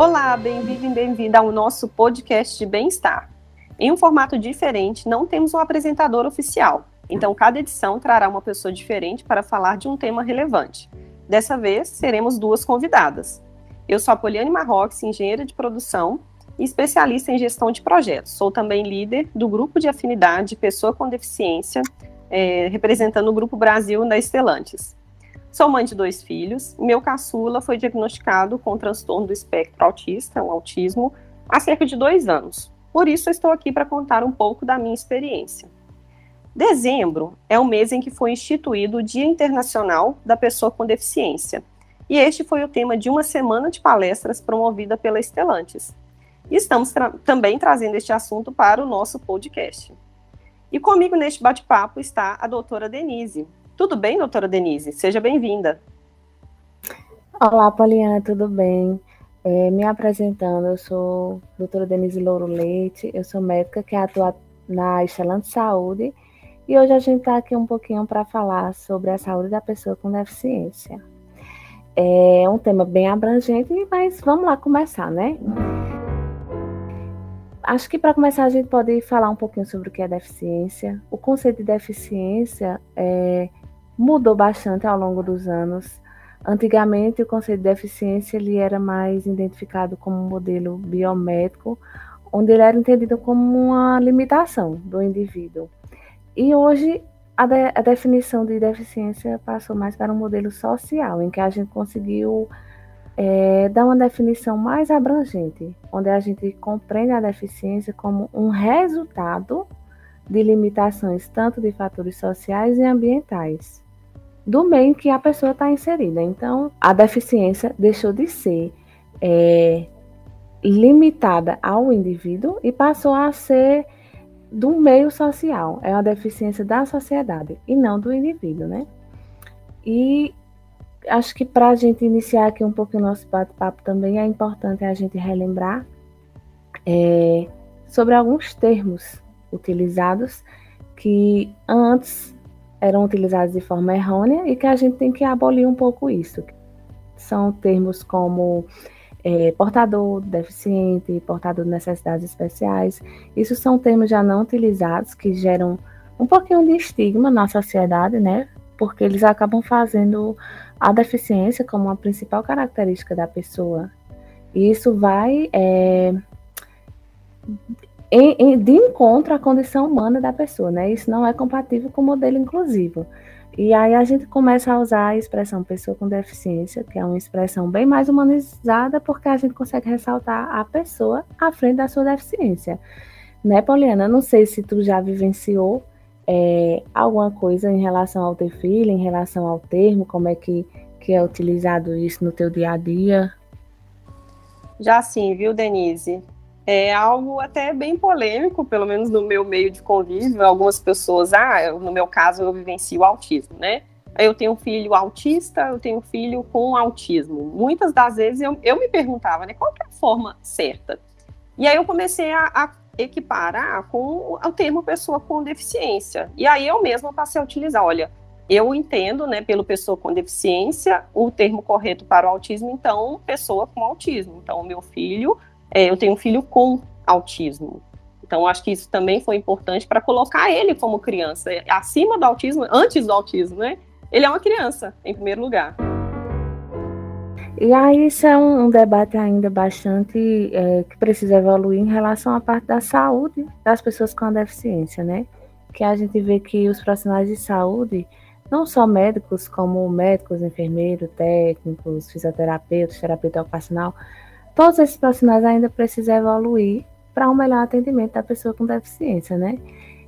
Olá, bem-vindo e bem-vinda ao nosso podcast de bem-estar. Em um formato diferente, não temos um apresentador oficial, então cada edição trará uma pessoa diferente para falar de um tema relevante. Dessa vez, seremos duas convidadas. Eu sou a Poliane Marrox, engenheira de produção e especialista em gestão de projetos. Sou também líder do grupo de afinidade Pessoa com Deficiência, é, representando o Grupo Brasil da Estelantes. Sou mãe de dois filhos. Meu caçula foi diagnosticado com transtorno do espectro autista, um autismo, há cerca de dois anos. Por isso, estou aqui para contar um pouco da minha experiência. Dezembro é o mês em que foi instituído o Dia Internacional da Pessoa com Deficiência, e este foi o tema de uma semana de palestras promovida pela Estelantes. Estamos tra também trazendo este assunto para o nosso podcast. E comigo neste bate-papo está a doutora Denise. Tudo bem, doutora Denise? Seja bem-vinda. Olá, Poliana, tudo bem? É, me apresentando, eu sou doutora Denise Louro Leite, eu sou médica que atua na Excelente Saúde e hoje a gente está aqui um pouquinho para falar sobre a saúde da pessoa com deficiência. É um tema bem abrangente, mas vamos lá começar, né? Acho que para começar a gente pode falar um pouquinho sobre o que é deficiência. O conceito de deficiência é, mudou bastante ao longo dos anos. Antigamente, o conceito de deficiência ele era mais identificado como um modelo biomédico, onde ele era entendido como uma limitação do indivíduo. E hoje, a, de, a definição de deficiência passou mais para um modelo social, em que a gente conseguiu é, dar uma definição mais abrangente, onde a gente compreende a deficiência como um resultado de limitações tanto de fatores sociais e ambientais do meio que a pessoa está inserida. Então, a deficiência deixou de ser é, limitada ao indivíduo e passou a ser do meio social. É uma deficiência da sociedade e não do indivíduo, né? E acho que para a gente iniciar aqui um pouco o nosso bate-papo também é importante a gente relembrar é, sobre alguns termos utilizados que antes eram utilizados de forma errônea e que a gente tem que abolir um pouco isso. São termos como é, portador deficiente, portador de necessidades especiais. Isso são termos já não utilizados que geram um pouquinho de estigma na sociedade, né? Porque eles acabam fazendo a deficiência como a principal característica da pessoa. E isso vai é, em, em, de encontro à condição humana da pessoa, né? Isso não é compatível com o modelo inclusivo. E aí a gente começa a usar a expressão pessoa com deficiência, que é uma expressão bem mais humanizada, porque a gente consegue ressaltar a pessoa à frente da sua deficiência. Né, Poliana? Não sei se tu já vivenciou é, alguma coisa em relação ao teu filho, em relação ao termo, como é que, que é utilizado isso no teu dia a dia? Já sim, viu, Denise? É algo até bem polêmico, pelo menos no meu meio de convívio. Algumas pessoas, ah, no meu caso eu vivencio o autismo, né? Eu tenho um filho autista, eu tenho um filho com autismo. Muitas das vezes eu, eu me perguntava, né, qual é a forma certa? E aí eu comecei a, a equiparar com o termo pessoa com deficiência. E aí eu mesma passei a utilizar, olha, eu entendo, né, pelo pessoa com deficiência, o termo correto para o autismo, então, pessoa com autismo. Então, meu filho é, eu tenho um filho com autismo. Então, acho que isso também foi importante para colocar ele como criança, acima do autismo, antes do autismo, né? Ele é uma criança, em primeiro lugar. E aí, isso é um, um debate ainda bastante é, que precisa evoluir em relação à parte da saúde das pessoas com a deficiência, né? Que a gente vê que os profissionais de saúde, não só médicos, como médicos, enfermeiros, técnicos, fisioterapeutas, terapeuta ocupacional, todos esses profissionais ainda precisam evoluir para um melhor atendimento da pessoa com deficiência, né?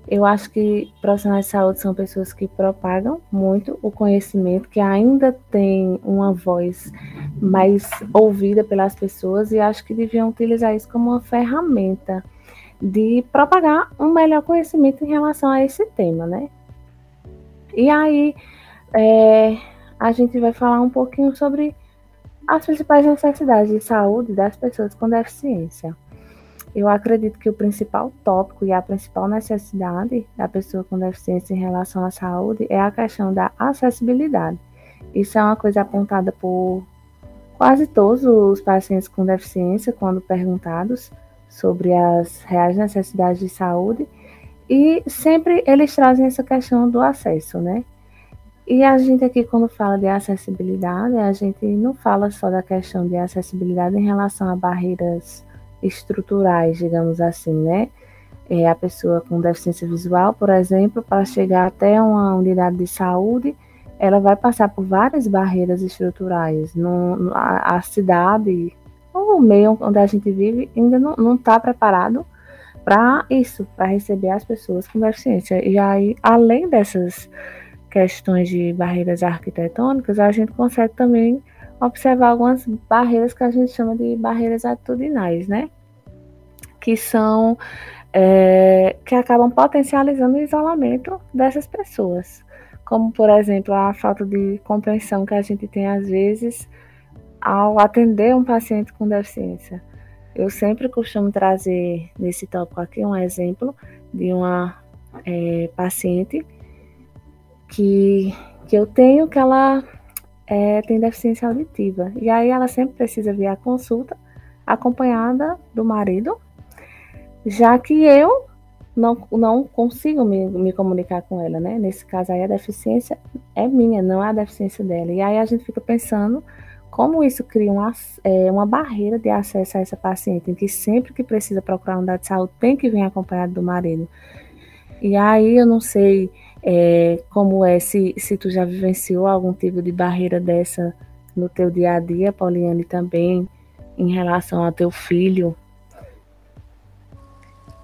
Eu acho que profissionais de saúde são pessoas que propagam muito o conhecimento, que ainda têm uma voz mais ouvida pelas pessoas e acho que deviam utilizar isso como uma ferramenta de propagar um melhor conhecimento em relação a esse tema, né? E aí é, a gente vai falar um pouquinho sobre as principais necessidades de saúde das pessoas com deficiência. Eu acredito que o principal tópico e a principal necessidade da pessoa com deficiência em relação à saúde é a questão da acessibilidade. Isso é uma coisa apontada por quase todos os pacientes com deficiência, quando perguntados sobre as reais necessidades de saúde, e sempre eles trazem essa questão do acesso, né? E a gente aqui, quando fala de acessibilidade, a gente não fala só da questão de acessibilidade em relação a barreiras estruturais, digamos assim, né? É, a pessoa com deficiência visual, por exemplo, para chegar até uma unidade de saúde, ela vai passar por várias barreiras estruturais. No, a, a cidade, o meio onde a gente vive, ainda não está preparado para isso, para receber as pessoas com deficiência. E aí, além dessas questões de barreiras arquitetônicas, a gente consegue também observar algumas barreiras que a gente chama de barreiras atitudinais, né? Que são é, que acabam potencializando o isolamento dessas pessoas, como por exemplo a falta de compreensão que a gente tem às vezes ao atender um paciente com deficiência. Eu sempre costumo trazer nesse tópico aqui um exemplo de uma é, paciente que, que eu tenho que ela é, tem deficiência auditiva. E aí ela sempre precisa vir à consulta acompanhada do marido, já que eu não, não consigo me, me comunicar com ela, né? Nesse caso aí a deficiência é minha, não é a deficiência dela. E aí a gente fica pensando como isso cria uma, é, uma barreira de acesso a essa paciente, em que sempre que precisa procurar uma unidade de saúde tem que vir acompanhado do marido. E aí eu não sei é, como é, se, se tu já vivenciou algum tipo de barreira dessa no teu dia a dia, Pauliane, também em relação ao teu filho.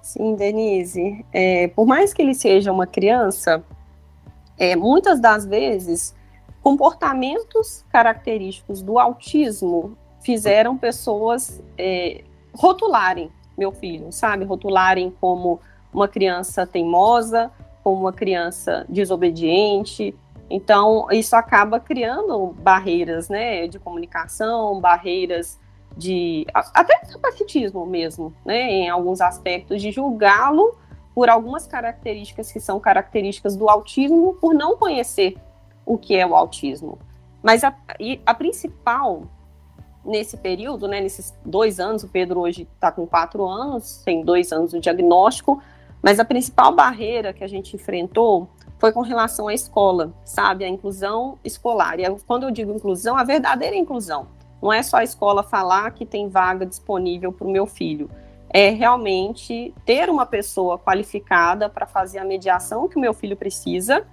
Sim, Denise. É, por mais que ele seja uma criança, é, muitas das vezes comportamentos característicos do autismo fizeram pessoas é, rotularem meu filho, sabe? Rotularem como uma criança teimosa, como uma criança desobediente. Então, isso acaba criando barreiras né, de comunicação, barreiras de. até capacitismo mesmo, né, em alguns aspectos, de julgá-lo por algumas características que são características do autismo, por não conhecer o que é o autismo. Mas a, a principal nesse período, né, nesses dois anos, o Pedro hoje está com quatro anos, tem dois anos do diagnóstico, mas a principal barreira que a gente enfrentou foi com relação à escola, sabe? A inclusão escolar. E quando eu digo inclusão, a verdadeira inclusão. Não é só a escola falar que tem vaga disponível para o meu filho. É realmente ter uma pessoa qualificada para fazer a mediação que o meu filho precisa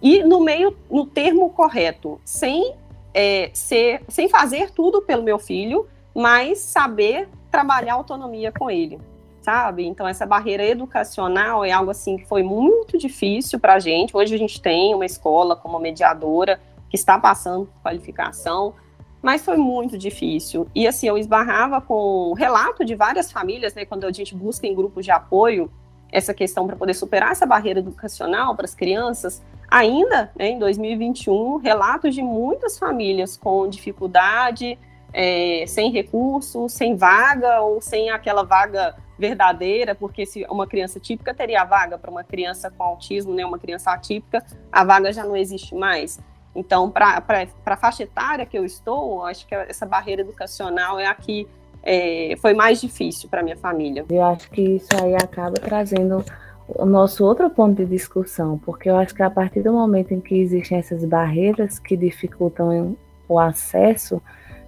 e no meio, no termo correto, sem é, ser, sem fazer tudo pelo meu filho, mas saber trabalhar autonomia com ele sabe? Então essa barreira educacional é algo assim que foi muito difícil para a gente. Hoje a gente tem uma escola como mediadora que está passando qualificação, mas foi muito difícil. E assim, eu esbarrava com relato de várias famílias, né, quando a gente busca em grupos de apoio essa questão para poder superar essa barreira educacional para as crianças, ainda né, em 2021, relatos de muitas famílias com dificuldade, é, sem recurso, sem vaga ou sem aquela vaga verdadeira, porque se uma criança típica teria vaga para uma criança com autismo, né, uma criança atípica, a vaga já não existe mais. Então, para a faixa etária que eu estou, acho que essa barreira educacional é a que é, foi mais difícil para minha família. Eu acho que isso aí acaba trazendo o nosso outro ponto de discussão, porque eu acho que a partir do momento em que existem essas barreiras que dificultam o acesso,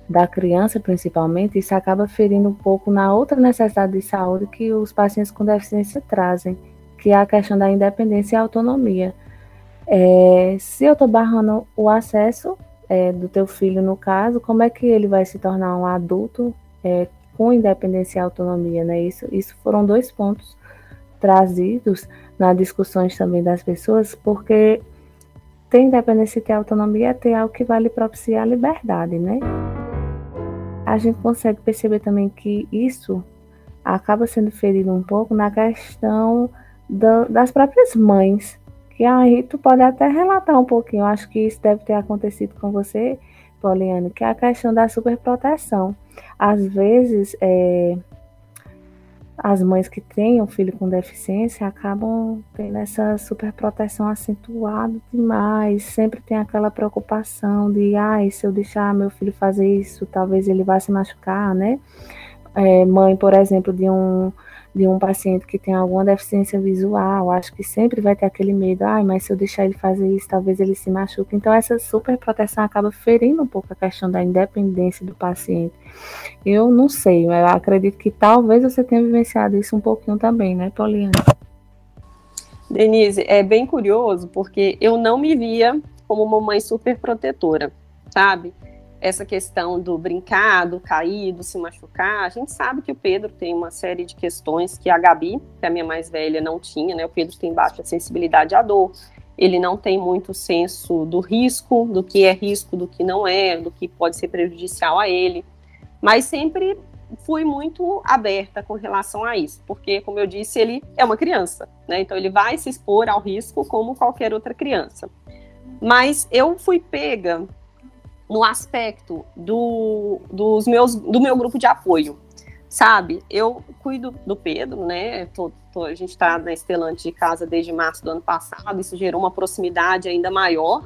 da criança, principalmente, isso acaba ferindo um pouco na outra necessidade de saúde que os pacientes com deficiência trazem, que é a questão da independência e autonomia. É, se eu estou barrando o acesso é, do teu filho, no caso, como é que ele vai se tornar um adulto é, com independência e autonomia? Né? Isso, isso foram dois pontos trazidos nas discussões também das pessoas, porque ter independência e ter autonomia é ter algo que vai lhe propiciar a liberdade, né? A gente consegue perceber também que isso acaba sendo ferido um pouco na questão das próprias mães. Que aí tu pode até relatar um pouquinho, eu acho que isso deve ter acontecido com você, Poliane, que é a questão da superproteção. Às vezes, é, as mães que têm um filho com deficiência acabam tendo essa superproteção acentuada demais. Sempre tem aquela preocupação de, ai, se eu deixar meu filho fazer isso, talvez ele vá se machucar, né? É, mãe, por exemplo, de um de um paciente que tem alguma deficiência visual, acho que sempre vai ter aquele medo, ai, mas se eu deixar ele fazer isso, talvez ele se machuque. Então, essa super proteção acaba ferindo um pouco a questão da independência do paciente. Eu não sei, eu acredito que talvez você tenha vivenciado isso um pouquinho também, né, Poliana? Denise, é bem curioso, porque eu não me via como uma mãe super protetora, sabe? Essa questão do brincar, do cair, do se machucar, a gente sabe que o Pedro tem uma série de questões que a Gabi, que é a minha mais velha, não tinha, né? O Pedro tem baixa sensibilidade à dor, ele não tem muito senso do risco, do que é risco, do que não é, do que pode ser prejudicial a ele. Mas sempre fui muito aberta com relação a isso, porque, como eu disse, ele é uma criança, né? Então ele vai se expor ao risco como qualquer outra criança. Mas eu fui pega no aspecto do, dos meus, do meu grupo de apoio, sabe? Eu cuido do Pedro, né? Tô, tô, a gente está na Estelante de casa desde março do ano passado, isso gerou uma proximidade ainda maior.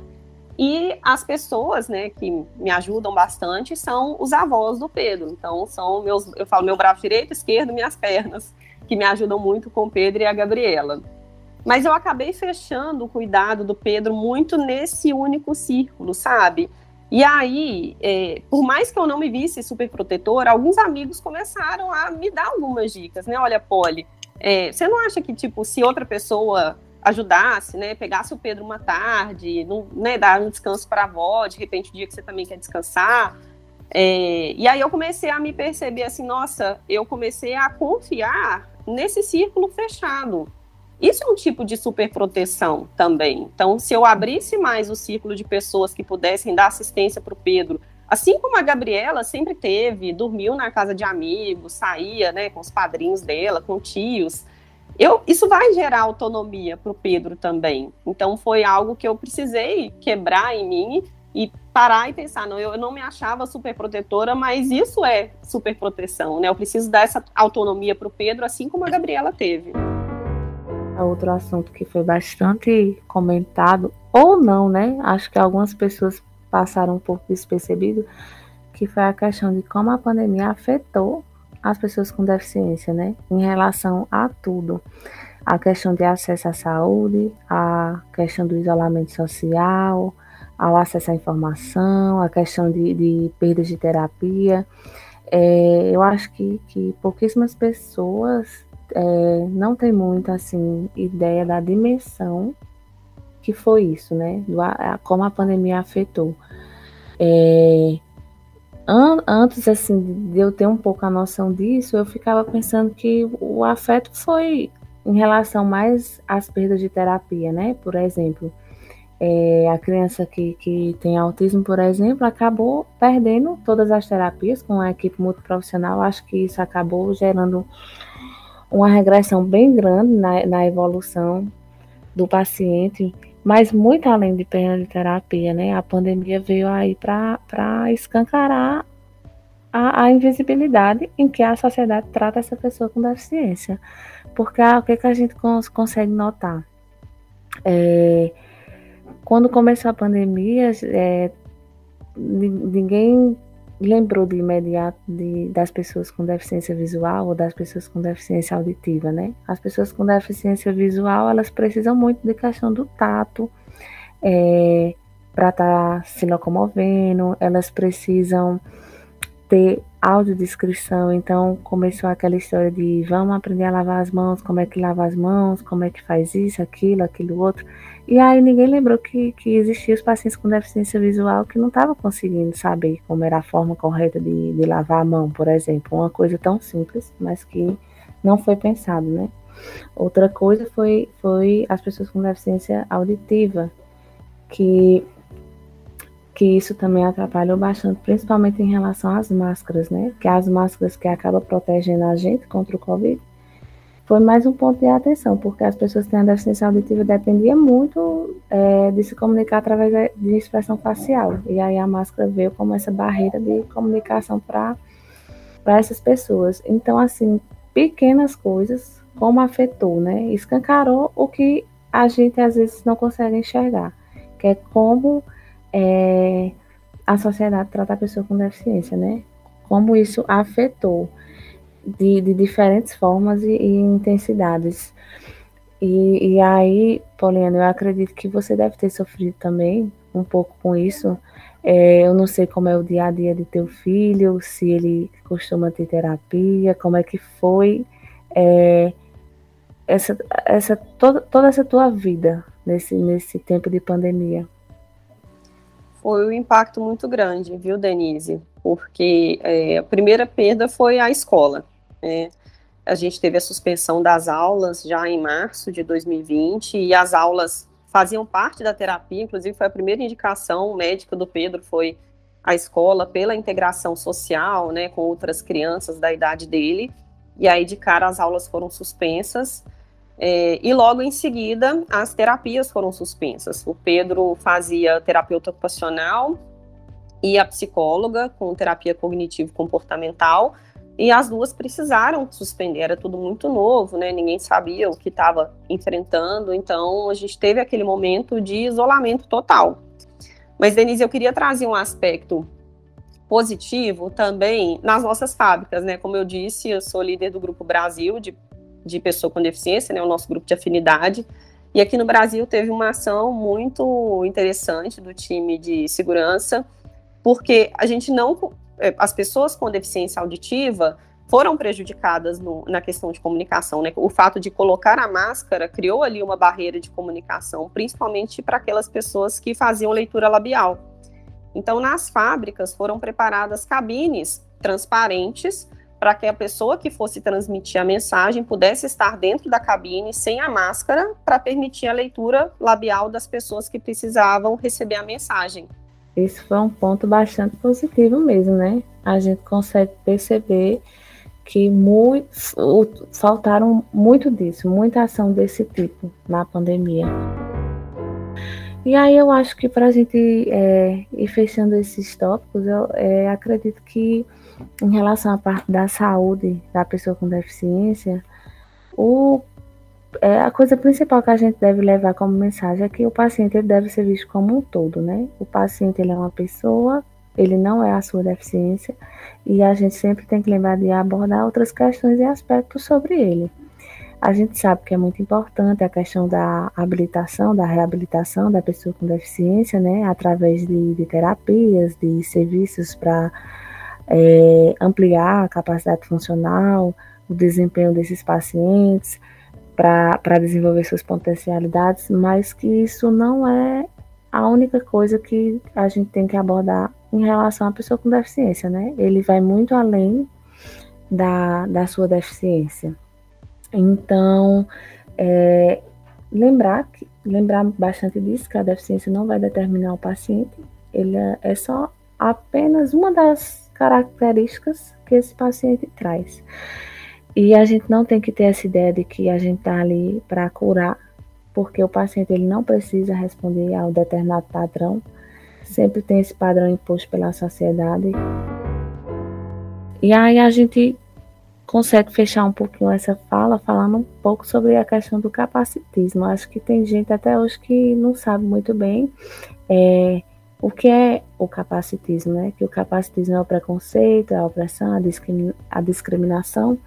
E as pessoas, né, que me ajudam bastante são os avós do Pedro. Então, são meus, eu falo meu braço direito, esquerdo, minhas pernas, que me ajudam muito com o Pedro e a Gabriela. Mas eu acabei fechando o cuidado do Pedro muito nesse único círculo, sabe? E aí, é, por mais que eu não me visse super protetora, alguns amigos começaram a me dar algumas dicas, né? Olha, Polly, é, você não acha que, tipo, se outra pessoa ajudasse, né, pegasse o Pedro uma tarde, não, né, dar um descanso para a avó, de repente o dia que você também quer descansar, é, e aí eu comecei a me perceber assim, nossa, eu comecei a confiar nesse círculo fechado, isso é um tipo de superproteção também. Então, se eu abrisse mais o círculo de pessoas que pudessem dar assistência para o Pedro, assim como a Gabriela sempre teve, dormiu na casa de amigos, saía né, com os padrinhos dela, com tios, eu, isso vai gerar autonomia para o Pedro também. Então, foi algo que eu precisei quebrar em mim e parar e pensar, não, eu não me achava super protetora, mas isso é super proteção, né? Eu preciso dar essa autonomia para o Pedro, assim como a Gabriela teve outro assunto que foi bastante comentado, ou não, né? Acho que algumas pessoas passaram um pouco despercebido, que foi a questão de como a pandemia afetou as pessoas com deficiência, né? Em relação a tudo. A questão de acesso à saúde, a questão do isolamento social, ao acesso à informação, a questão de, de perdas de terapia. É, eu acho que, que pouquíssimas pessoas é, não tem muito assim ideia da dimensão que foi isso, né? Do, a, como a pandemia afetou. É, an, antes assim de eu ter um pouco a noção disso, eu ficava pensando que o afeto foi em relação mais às perdas de terapia, né? Por exemplo, é, a criança que, que tem autismo, por exemplo, acabou perdendo todas as terapias com a equipe multiprofissional. Acho que isso acabou gerando uma regressão bem grande na, na evolução do paciente, mas muito além de terapia, né? A pandemia veio aí para escancarar a, a, invisibilidade em que a sociedade trata essa pessoa com deficiência. Porque ah, o que, que a gente cons consegue notar? É, quando começou a pandemia, é, ninguém lembrou de imediato de, das pessoas com deficiência visual ou das pessoas com deficiência auditiva, né? As pessoas com deficiência visual, elas precisam muito de questão do tato é, para estar tá se locomovendo, elas precisam ter audiodescrição, então começou aquela história de vamos aprender a lavar as mãos, como é que lava as mãos, como é que faz isso, aquilo, aquilo outro. E aí ninguém lembrou que, que existiam os pacientes com deficiência visual que não estavam conseguindo saber como era a forma correta de, de lavar a mão, por exemplo. Uma coisa tão simples, mas que não foi pensado, né? Outra coisa foi, foi as pessoas com deficiência auditiva, que, que isso também atrapalhou bastante, principalmente em relação às máscaras, né? Que as máscaras que acabam protegendo a gente contra o Covid foi mais um ponto de atenção, porque as pessoas que têm a deficiência auditiva dependiam muito é, de se comunicar através de expressão facial. E aí a máscara veio como essa barreira de comunicação para essas pessoas. Então, assim, pequenas coisas, como afetou, né? Escancarou o que a gente às vezes não consegue enxergar, que é como é, a sociedade trata a pessoa com deficiência, né? Como isso afetou de, de diferentes formas e, e intensidades. E, e, aí, Poliana, eu acredito que você deve ter sofrido também um pouco com isso. É, eu não sei como é o dia a dia de teu filho, se ele costuma ter terapia, como é que foi é, essa, essa, toda, toda essa tua vida nesse, nesse tempo de pandemia? Foi um impacto muito grande, viu, Denise? Porque é, a primeira perda foi a escola. Né? A gente teve a suspensão das aulas já em março de 2020 e as aulas faziam parte da terapia, inclusive foi a primeira indicação médica do Pedro, foi a escola pela integração social, né, com outras crianças da idade dele, e aí de cara as aulas foram suspensas, é, e logo em seguida as terapias foram suspensas. O Pedro fazia terapeuta ocupacional e a psicóloga com terapia cognitivo-comportamental, e as duas precisaram suspender, era tudo muito novo, né? Ninguém sabia o que estava enfrentando, então a gente teve aquele momento de isolamento total. Mas, Denise, eu queria trazer um aspecto positivo também nas nossas fábricas, né? Como eu disse, eu sou líder do Grupo Brasil de, de Pessoa com Deficiência, né? O nosso grupo de afinidade. E aqui no Brasil teve uma ação muito interessante do time de segurança, porque a gente não é, as pessoas com deficiência auditiva foram prejudicadas no, na questão de comunicação, né? O fato de colocar a máscara criou ali uma barreira de comunicação, principalmente para aquelas pessoas que faziam leitura labial. Então, nas fábricas foram preparadas cabines transparentes para que a pessoa que fosse transmitir a mensagem pudesse estar dentro da cabine sem a máscara para permitir a leitura labial das pessoas que precisavam receber a mensagem. Isso foi um ponto bastante positivo mesmo, né? A gente consegue perceber que muito, faltaram muito disso, muita ação desse tipo na pandemia. E aí eu acho que para a gente é, ir fechando esses tópicos, eu é, acredito que em relação à parte da saúde da pessoa com deficiência, o é, a coisa principal que a gente deve levar como mensagem é que o paciente ele deve ser visto como um todo, né? O paciente ele é uma pessoa, ele não é a sua deficiência e a gente sempre tem que lembrar de abordar outras questões e aspectos sobre ele. A gente sabe que é muito importante a questão da habilitação, da reabilitação da pessoa com deficiência, né? Através de, de terapias, de serviços para é, ampliar a capacidade funcional, o desempenho desses pacientes para desenvolver suas potencialidades, mas que isso não é a única coisa que a gente tem que abordar em relação à pessoa com deficiência, né? Ele vai muito além da, da sua deficiência. Então, é, lembrar, que, lembrar bastante disso, que a deficiência não vai determinar o paciente, ele é, é só apenas uma das características que esse paciente traz. E a gente não tem que ter essa ideia de que a gente está ali para curar, porque o paciente ele não precisa responder ao determinado padrão. Sempre tem esse padrão imposto pela sociedade. E aí a gente consegue fechar um pouquinho essa fala falando um pouco sobre a questão do capacitismo. Acho que tem gente até hoje que não sabe muito bem é, o que é o capacitismo, né? Que o capacitismo é o preconceito, é a opressão, a, discrimi a discriminação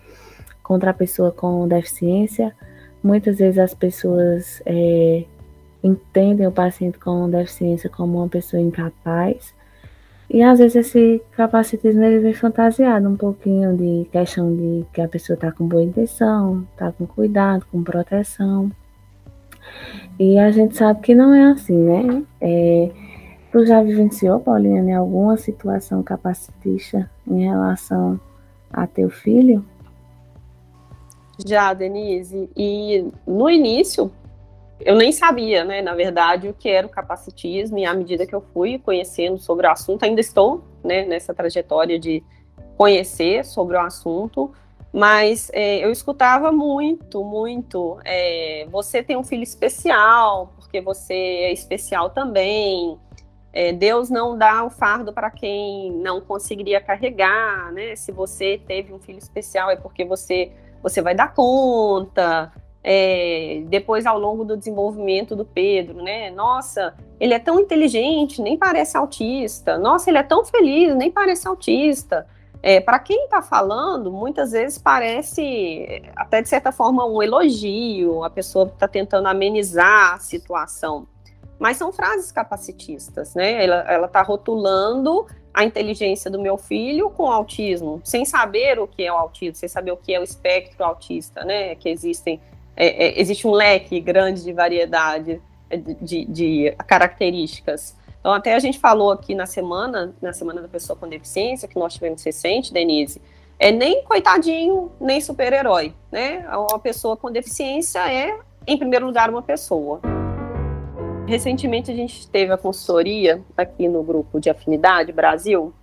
contra a pessoa com deficiência. Muitas vezes as pessoas é, entendem o paciente com deficiência como uma pessoa incapaz. E às vezes esse capacitismo ele vem fantasiado um pouquinho de questão de que a pessoa está com boa intenção, está com cuidado, com proteção. E a gente sabe que não é assim, né? É, tu já vivenciou, Paulinha, alguma situação capacitista em relação a teu filho? Já, Denise. E no início, eu nem sabia, né, na verdade, o que era o capacitismo, e à medida que eu fui conhecendo sobre o assunto, ainda estou né, nessa trajetória de conhecer sobre o assunto, mas é, eu escutava muito, muito. É, você tem um filho especial, porque você é especial também. É, Deus não dá o fardo para quem não conseguiria carregar, né? Se você teve um filho especial é porque você você vai dar conta. É, depois, ao longo do desenvolvimento do Pedro, né? Nossa, ele é tão inteligente, nem parece autista. Nossa, ele é tão feliz, nem parece autista. É, para quem está falando, muitas vezes parece, até de certa forma, um elogio, a pessoa está tentando amenizar a situação. Mas são frases capacitistas, né? Ela está rotulando a inteligência do meu filho com autismo, sem saber o que é o autismo, sem saber o que é o espectro autista, né? Que existem, é, é, existe um leque grande de variedade é, de, de, características. Então, até a gente falou aqui na semana, na Semana da Pessoa com Deficiência, que nós tivemos recente, Denise, é nem coitadinho, nem super-herói, né? Uma pessoa com deficiência é, em primeiro lugar, uma pessoa. Recentemente a gente teve a consultoria aqui no grupo de Afinidade Brasil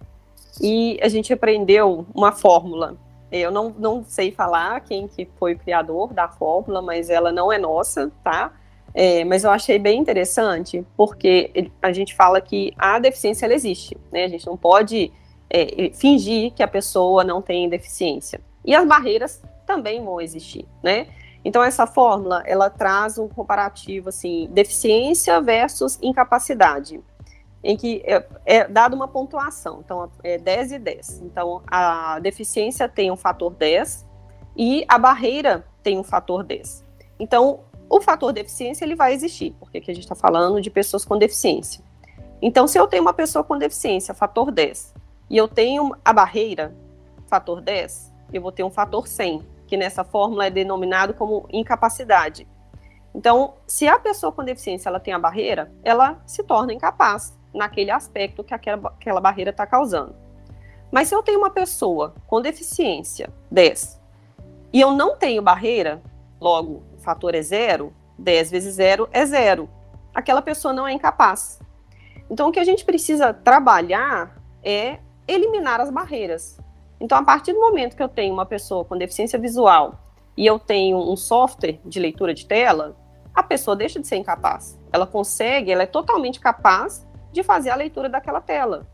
e a gente aprendeu uma fórmula. Eu não, não sei falar quem que foi o criador da fórmula, mas ela não é nossa, tá? É, mas eu achei bem interessante, porque a gente fala que a deficiência ela existe, né? A gente não pode é, fingir que a pessoa não tem deficiência. E as barreiras também vão existir, né? Então essa fórmula, ela traz um comparativo assim, deficiência versus incapacidade, em que é, é dada uma pontuação, então é 10 e 10. Então a deficiência tem um fator 10 e a barreira tem um fator 10. Então o fator deficiência ele vai existir, porque aqui a gente está falando de pessoas com deficiência. Então, se eu tenho uma pessoa com deficiência, fator 10, e eu tenho a barreira, fator 10, eu vou ter um fator 100, que nessa fórmula é denominado como incapacidade. Então, se a pessoa com deficiência ela tem a barreira, ela se torna incapaz naquele aspecto que aquela, aquela barreira está causando. Mas se eu tenho uma pessoa com deficiência 10 e eu não tenho barreira, logo fator é zero, 10 vezes zero é zero. Aquela pessoa não é incapaz. Então, o que a gente precisa trabalhar é eliminar as barreiras. Então, a partir do momento que eu tenho uma pessoa com deficiência visual e eu tenho um software de leitura de tela, a pessoa deixa de ser incapaz. Ela consegue, ela é totalmente capaz de fazer a leitura daquela tela.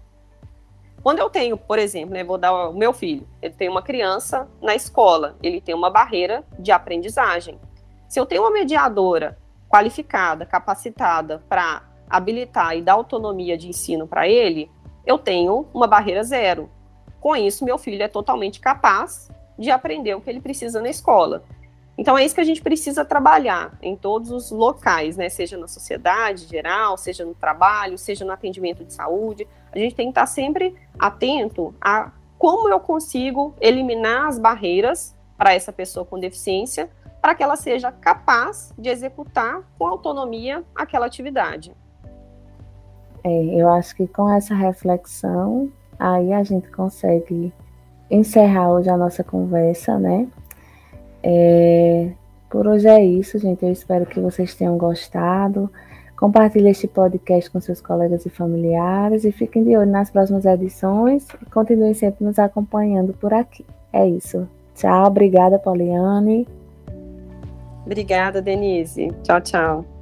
Quando eu tenho, por exemplo, né, vou dar o meu filho, ele tem uma criança na escola, ele tem uma barreira de aprendizagem. Se eu tenho uma mediadora qualificada, capacitada para habilitar e dar autonomia de ensino para ele, eu tenho uma barreira zero. Com isso, meu filho é totalmente capaz de aprender o que ele precisa na escola. Então é isso que a gente precisa trabalhar em todos os locais, né? Seja na sociedade geral, seja no trabalho, seja no atendimento de saúde. A gente tem que estar sempre atento a como eu consigo eliminar as barreiras para essa pessoa com deficiência para que ela seja capaz de executar com autonomia aquela atividade. É, eu acho que com essa reflexão, aí a gente consegue encerrar hoje a nossa conversa, né? É, por hoje é isso, gente. Eu espero que vocês tenham gostado. Compartilhe este podcast com seus colegas e familiares e fiquem de olho nas próximas edições e continuem sempre nos acompanhando por aqui. É isso. Tchau, obrigada, Poliane. Obrigada, Denise. Tchau, tchau.